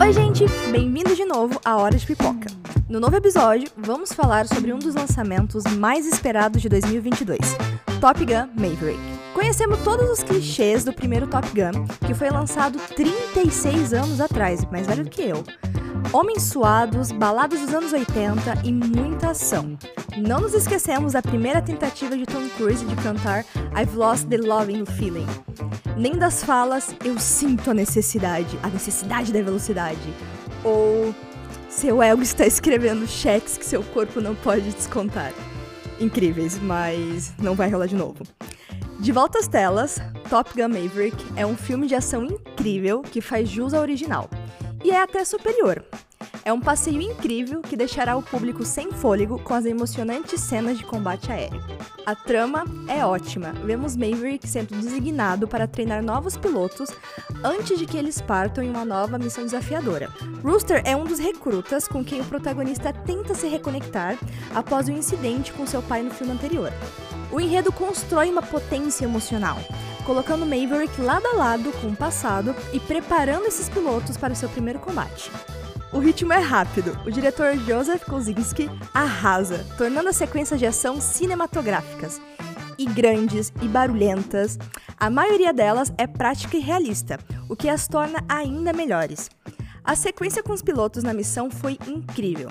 Oi, gente! Bem-vindo de novo à Hora de Pipoca. No novo episódio, vamos falar sobre um dos lançamentos mais esperados de 2022, Top Gun Maverick. Conhecemos todos os clichês do primeiro Top Gun, que foi lançado 36 anos atrás, mais velho do que eu. Homens suados, baladas dos anos 80 e muita ação. Não nos esquecemos da primeira tentativa de Tom Cruise de cantar I've Lost the Loving Feeling. Nem das falas eu sinto a necessidade, a necessidade da velocidade. Ou seu ego está escrevendo cheques que seu corpo não pode descontar. Incríveis, mas não vai rolar de novo. De volta às telas, Top Gun Maverick é um filme de ação incrível que faz jus ao original. E é até superior. É um passeio incrível que deixará o público sem fôlego com as emocionantes cenas de combate aéreo. A trama é ótima. Vemos Maverick sendo designado para treinar novos pilotos antes de que eles partam em uma nova missão desafiadora. Rooster é um dos recrutas com quem o protagonista tenta se reconectar após o um incidente com seu pai no filme anterior. O enredo constrói uma potência emocional, colocando Maverick lado a lado com o passado e preparando esses pilotos para o seu primeiro combate. O ritmo é rápido. O diretor Joseph Kosinski arrasa, tornando as sequências de ação cinematográficas. E grandes e barulhentas. A maioria delas é prática e realista, o que as torna ainda melhores. A sequência com os pilotos na missão foi incrível.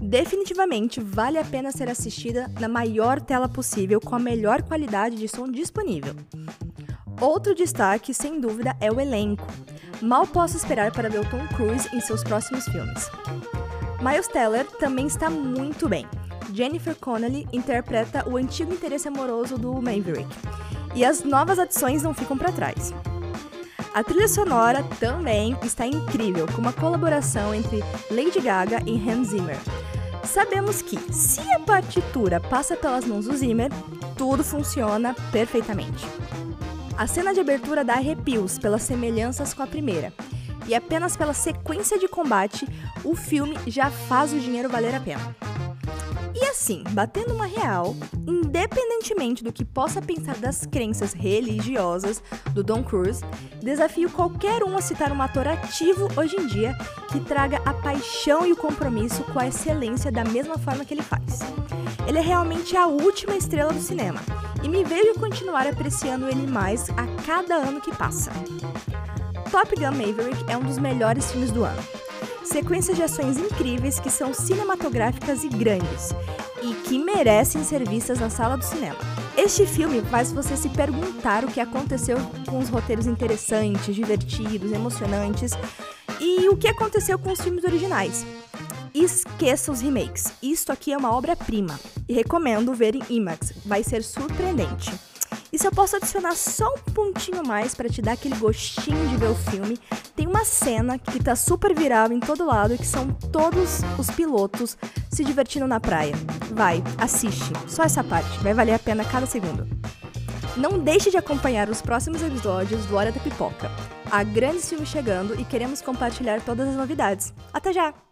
Definitivamente vale a pena ser assistida na maior tela possível com a melhor qualidade de som disponível. Outro destaque, sem dúvida, é o elenco. Mal posso esperar para ver o Tom Cruise em seus próximos filmes. Miles Teller também está muito bem. Jennifer Connelly interpreta o antigo interesse amoroso do Maverick. E as novas adições não ficam para trás. A trilha sonora também está incrível, com uma colaboração entre Lady Gaga e Hans Zimmer. Sabemos que, se a partitura passa pelas mãos do Zimmer, tudo funciona perfeitamente. A cena de abertura dá arrepios pelas semelhanças com a primeira, e apenas pela sequência de combate, o filme já faz o dinheiro valer a pena. E assim, batendo uma real, independentemente do que possa pensar das crenças religiosas do Don Cruise, desafio qualquer um a citar um ator ativo hoje em dia que traga a paixão e o compromisso com a excelência da mesma forma que ele faz. Ele é realmente a última estrela do cinema e me vejo continuar apreciando ele mais a cada ano que passa. Top Gun Maverick é um dos melhores filmes do ano. Sequências de ações incríveis que são cinematográficas e grandes, e que merecem ser vistas na sala do cinema. Este filme faz você se perguntar o que aconteceu com os roteiros interessantes, divertidos, emocionantes e o que aconteceu com os filmes originais. Esqueça os remakes. Isto aqui é uma obra-prima e recomendo ver em IMAX. Vai ser surpreendente. E se eu posso adicionar só um pontinho mais para te dar aquele gostinho de ver o filme, tem uma cena que tá super viral em todo lado que são todos os pilotos se divertindo na praia. Vai, assiste. Só essa parte, vai valer a pena cada segundo. Não deixe de acompanhar os próximos episódios do Hora da Pipoca. Há grandes filmes chegando e queremos compartilhar todas as novidades. Até já!